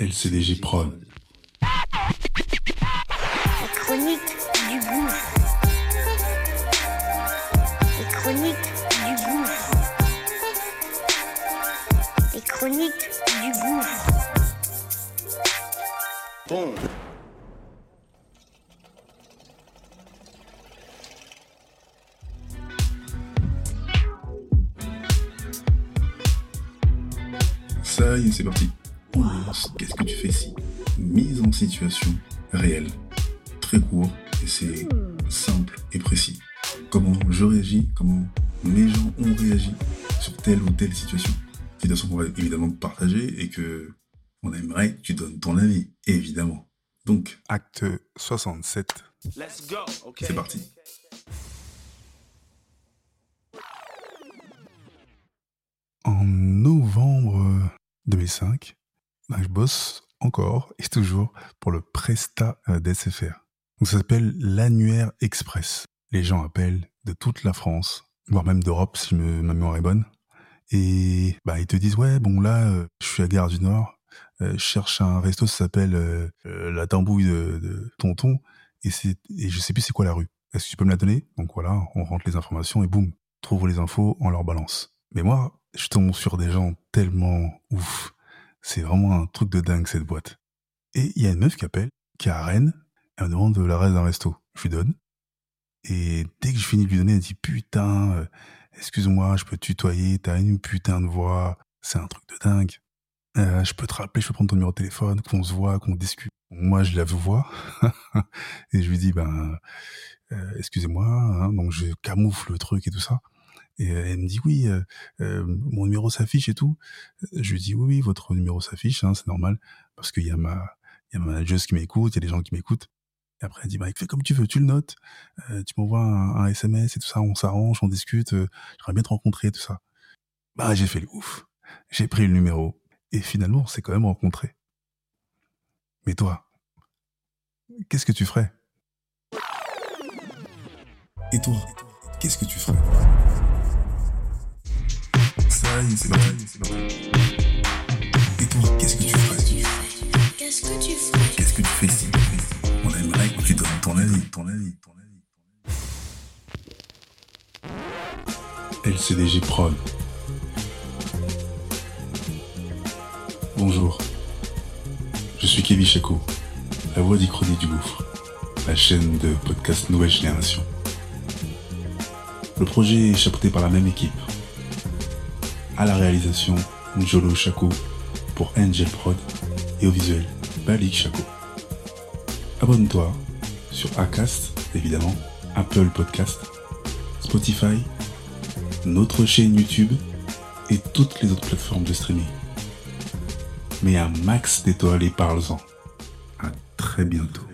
LCDJ Prod. La chronique du gouffre. Les chroniques du gouffre. Les chroniques du gouffre. Bon. Ça y est, c'est parti. Qu'est-ce que tu fais si Mise en situation réelle. Très court et c'est simple et précis. Comment je réagis, comment mes gens ont réagi sur telle ou telle situation. Situation qu'on va évidemment partager et que on aimerait que tu donnes ton avis, évidemment. Donc, acte 67, Let's go. Okay. c'est parti. En novembre 2005, ben, je bosse encore et toujours pour le Presta euh, d'SFR. Donc ça s'appelle l'annuaire express. Les gens appellent de toute la France, voire même d'Europe si ma mémoire est bonne. Et bah ils te disent ouais bon là euh, je suis à Gare du Nord, euh, je cherche un resto ça s'appelle la tambouille de, Tonton et et je sais plus c'est quoi la rue. Est-ce que tu peux me la donner? Donc voilà, on rentre les informations et boum, trouve les infos, on leur balance. Mais moi, je tombe sur des gens tellement ouf. C'est vraiment un truc de dingue cette boîte. Et il y a une meuf qui appelle, qui est à Rennes, elle me demande la reste d'un resto. Je lui donne. Et dès que je finis de lui donner, elle dit putain, euh, excuse-moi, je peux te tutoyer, t'as une putain de voix, c'est un truc de dingue. Euh, je peux te rappeler, je peux prendre ton numéro de téléphone, qu'on se voit, qu'on discute. Moi, je la voir. et je lui dis, ben, euh, excusez-moi, hein, donc je camoufle le truc et tout ça. Et euh, elle me dit oui, euh, euh, mon numéro s'affiche et tout. Je lui dis oui, oui, votre numéro s'affiche, hein, c'est normal, parce qu'il y a ma, il y a qui m'écoute, il y a des gens qui m'écoutent. Et après elle dit bah fais comme tu veux, tu le notes, tu m'envoies un, SMS et tout ça, on s'arrange, on discute. J'aimerais bien te rencontrer tout ça. Bah j'ai fait le ouf, j'ai pris le numéro et finalement on s'est quand même rencontrés. Mais toi, qu'est-ce que tu ferais? Et toi, qu'est-ce que tu ferais? Et toi, qu'est-ce que tu ferais Qu'est-ce que tu ferais Qu'est-ce que tu fais? Ici? On aimerait que tu donnes ton avis, ton avis, ton avis. LCDG Prod. Bonjour. Je suis Kevin Chaco, la voix d'Ichronie du Gouffre, la chaîne de podcast Nouvelle Génération. Le projet est chapeauté par la même équipe. À la réalisation, Njolo Chaco pour Angel Prod et au visuel, Balik Chaco. Abonne-toi sur Acast, évidemment, Apple Podcast, Spotify, notre chaîne YouTube et toutes les autres plateformes de streaming. Mets un max d'étoiles et parle-en. À très bientôt.